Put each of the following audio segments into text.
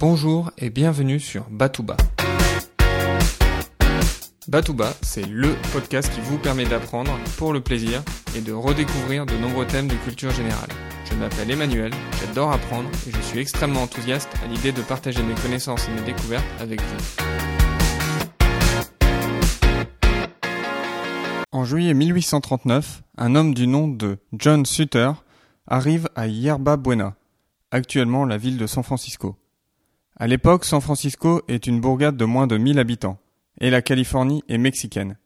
Bonjour et bienvenue sur Batouba. Batouba, c'est LE podcast qui vous permet d'apprendre pour le plaisir et de redécouvrir de nombreux thèmes de culture générale. Je m'appelle Emmanuel, j'adore apprendre et je suis extrêmement enthousiaste à l'idée de partager mes connaissances et mes découvertes avec vous. En juillet 1839, un homme du nom de John Sutter arrive à Yerba Buena, actuellement la ville de San Francisco. À l'époque, San Francisco est une bourgade de moins de 1000 habitants, et la Californie est mexicaine.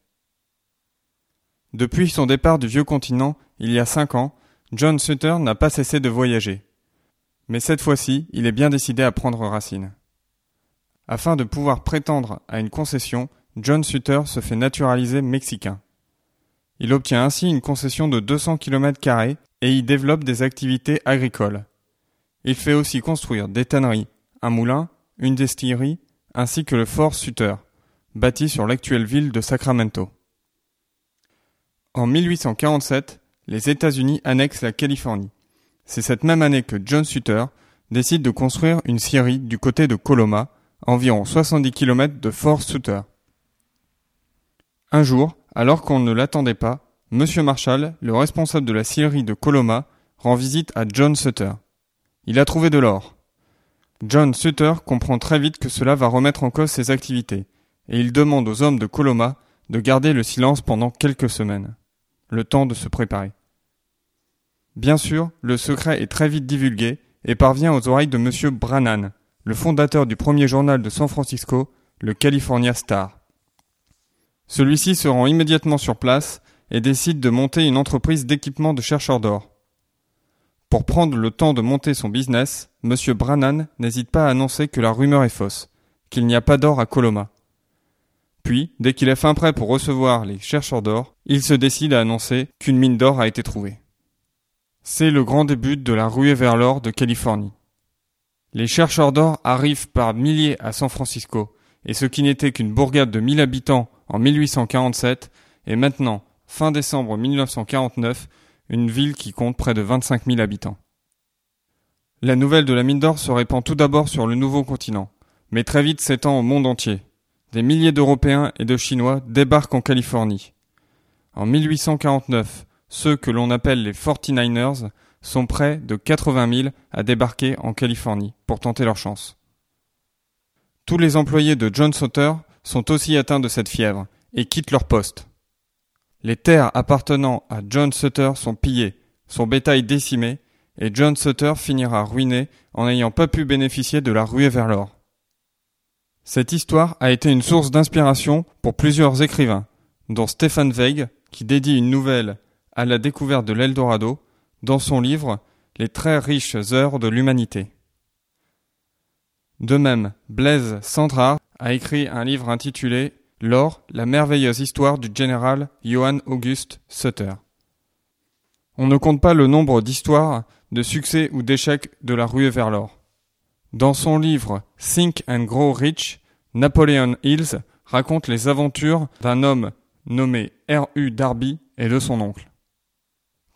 Depuis son départ du vieux continent, il y a cinq ans, John Sutter n'a pas cessé de voyager. Mais cette fois-ci, il est bien décidé à prendre racine. Afin de pouvoir prétendre à une concession, John Sutter se fait naturaliser mexicain. Il obtient ainsi une concession de 200 km et y développe des activités agricoles. Il fait aussi construire des tanneries, un moulin, une distillerie, ainsi que le fort Sutter, bâti sur l'actuelle ville de Sacramento. En 1847, les États-Unis annexent la Californie. C'est cette même année que John Sutter décide de construire une scierie du côté de Coloma, environ 70 km de Fort Sutter. Un jour, alors qu'on ne l'attendait pas, Monsieur Marshall, le responsable de la scierie de Coloma, rend visite à John Sutter. Il a trouvé de l'or. John Sutter comprend très vite que cela va remettre en cause ses activités, et il demande aux hommes de Coloma de garder le silence pendant quelques semaines, le temps de se préparer. Bien sûr, le secret est très vite divulgué et parvient aux oreilles de M. Brannan, le fondateur du premier journal de San Francisco, le California Star. Celui-ci se rend immédiatement sur place et décide de monter une entreprise d'équipement de chercheurs d'or. Pour prendre le temps de monter son business, M. Brannan n'hésite pas à annoncer que la rumeur est fausse, qu'il n'y a pas d'or à Coloma. Puis, dès qu'il est fin prêt pour recevoir les chercheurs d'or, il se décide à annoncer qu'une mine d'or a été trouvée. C'est le grand début de la ruée vers l'or de Californie. Les chercheurs d'or arrivent par milliers à San Francisco, et ce qui n'était qu'une bourgade de 1000 habitants en 1847 est maintenant, fin décembre 1949, une ville qui compte près de 25 000 habitants. La nouvelle de la mine d'or se répand tout d'abord sur le nouveau continent, mais très vite s'étend au monde entier. Des milliers d'Européens et de Chinois débarquent en Californie. En 1849, ceux que l'on appelle les 49ers sont près de 80 000 à débarquer en Californie pour tenter leur chance. Tous les employés de John Sauter sont aussi atteints de cette fièvre et quittent leur poste. Les terres appartenant à John Sutter sont pillées, son bétail décimé, et John Sutter finira ruiné en n'ayant pas pu bénéficier de la ruée vers l'or. Cette histoire a été une source d'inspiration pour plusieurs écrivains, dont Stephen Zweig, qui dédie une nouvelle à la découverte de l'Eldorado dans son livre Les très riches heures de l'humanité. De même, Blaise Sandrard a écrit un livre intitulé L'or, la merveilleuse histoire du général Johann August Sutter. On ne compte pas le nombre d'histoires, de succès ou d'échecs de la ruée vers l'or. Dans son livre Think and Grow Rich, Napoleon Hills raconte les aventures d'un homme nommé R.U. Darby et de son oncle.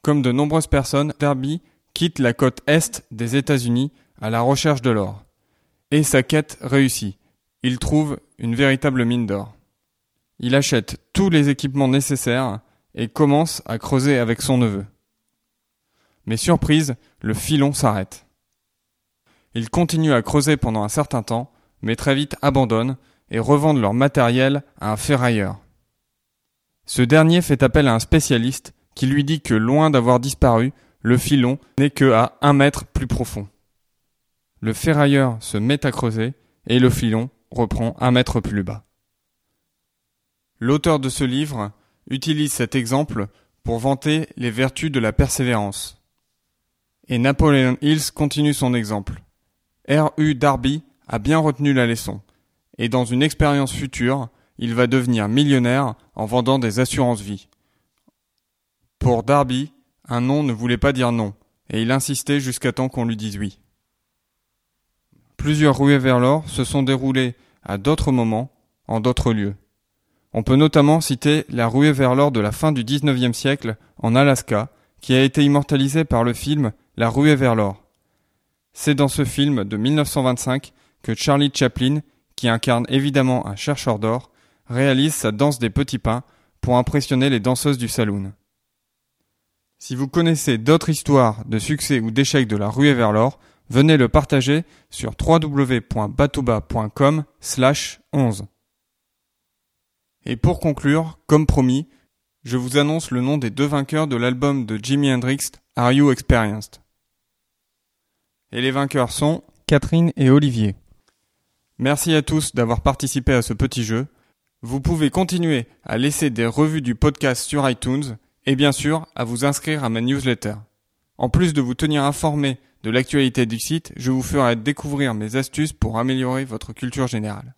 Comme de nombreuses personnes, Darby quitte la côte est des États-Unis à la recherche de l'or. Et sa quête réussit. Il trouve une véritable mine d'or. Il achète tous les équipements nécessaires et commence à creuser avec son neveu. Mais surprise, le filon s'arrête. Ils continuent à creuser pendant un certain temps, mais très vite abandonnent et revendent leur matériel à un ferrailleur. Ce dernier fait appel à un spécialiste qui lui dit que loin d'avoir disparu, le filon n'est que à un mètre plus profond. Le ferrailleur se met à creuser et le filon reprend un mètre plus bas. L'auteur de ce livre utilise cet exemple pour vanter les vertus de la persévérance. Et Napoleon Hills continue son exemple. R. U. Darby a bien retenu la leçon, et dans une expérience future, il va devenir millionnaire en vendant des assurances vie. Pour Darby, un non ne voulait pas dire non, et il insistait jusqu'à temps qu'on lui dise oui. Plusieurs ruées vers l'or se sont déroulées à d'autres moments, en d'autres lieux. On peut notamment citer la ruée vers l'or de la fin du XIXe siècle en Alaska, qui a été immortalisée par le film La ruée vers l'or. C'est dans ce film de 1925 que Charlie Chaplin, qui incarne évidemment un chercheur d'or, réalise sa danse des petits pains pour impressionner les danseuses du saloon. Si vous connaissez d'autres histoires de succès ou d'échecs de la ruée vers l'or, venez le partager sur www.batouba.com slash 11. Et pour conclure, comme promis, je vous annonce le nom des deux vainqueurs de l'album de Jimi Hendrix, Are You Experienced? Et les vainqueurs sont Catherine et Olivier. Merci à tous d'avoir participé à ce petit jeu. Vous pouvez continuer à laisser des revues du podcast sur iTunes et bien sûr à vous inscrire à ma newsletter. En plus de vous tenir informé de l'actualité du site, je vous ferai découvrir mes astuces pour améliorer votre culture générale.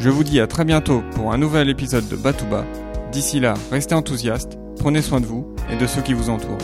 Je vous dis à très bientôt pour un nouvel épisode de Batouba. D'ici là, restez enthousiastes, prenez soin de vous et de ceux qui vous entourent.